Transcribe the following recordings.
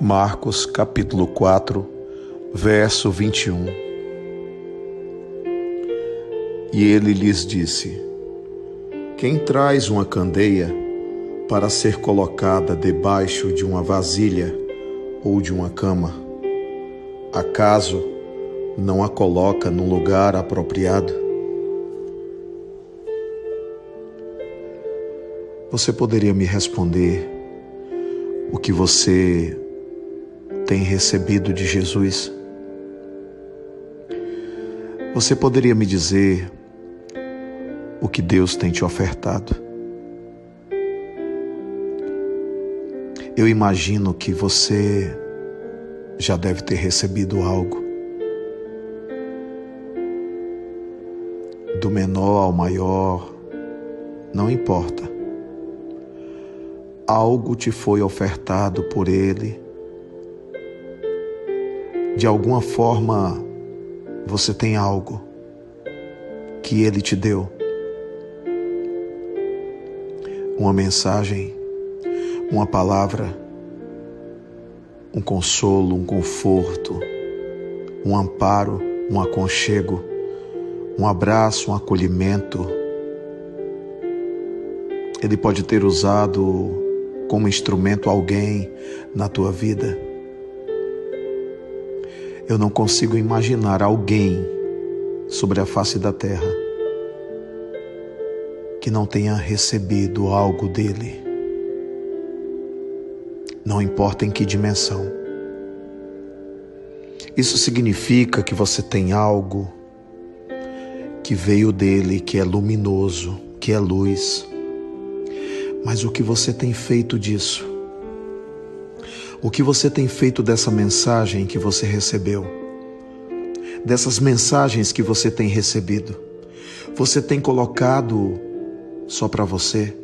Marcos capítulo 4, verso 21. E ele lhes disse: Quem traz uma candeia para ser colocada debaixo de uma vasilha ou de uma cama, acaso não a coloca num lugar apropriado? Você poderia me responder o que você tem recebido de Jesus? Você poderia me dizer o que Deus tem te ofertado? Eu imagino que você já deve ter recebido algo. Do menor ao maior, não importa. Algo te foi ofertado por Ele de alguma forma você tem algo que ele te deu. Uma mensagem, uma palavra, um consolo, um conforto, um amparo, um aconchego, um abraço, um acolhimento. Ele pode ter usado como instrumento alguém na tua vida eu não consigo imaginar alguém sobre a face da terra que não tenha recebido algo dele. Não importa em que dimensão. Isso significa que você tem algo que veio dele, que é luminoso, que é luz. Mas o que você tem feito disso? O que você tem feito dessa mensagem que você recebeu? Dessas mensagens que você tem recebido? Você tem colocado só para você?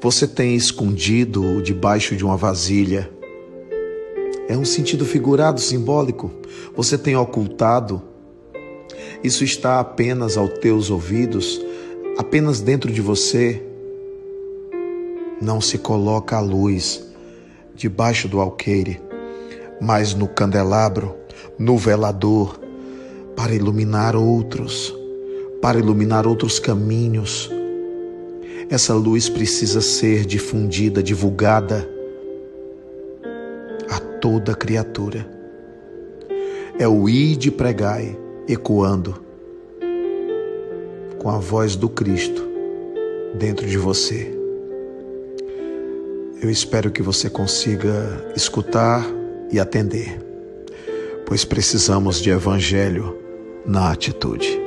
Você tem escondido debaixo de uma vasilha? É um sentido figurado, simbólico. Você tem ocultado? Isso está apenas aos teus ouvidos, apenas dentro de você? Não se coloca a luz debaixo do alqueire, mas no candelabro, no velador, para iluminar outros, para iluminar outros caminhos. Essa luz precisa ser difundida, divulgada a toda criatura. É o ide pregai ecoando com a voz do Cristo dentro de você. Eu espero que você consiga escutar e atender, pois precisamos de evangelho na atitude.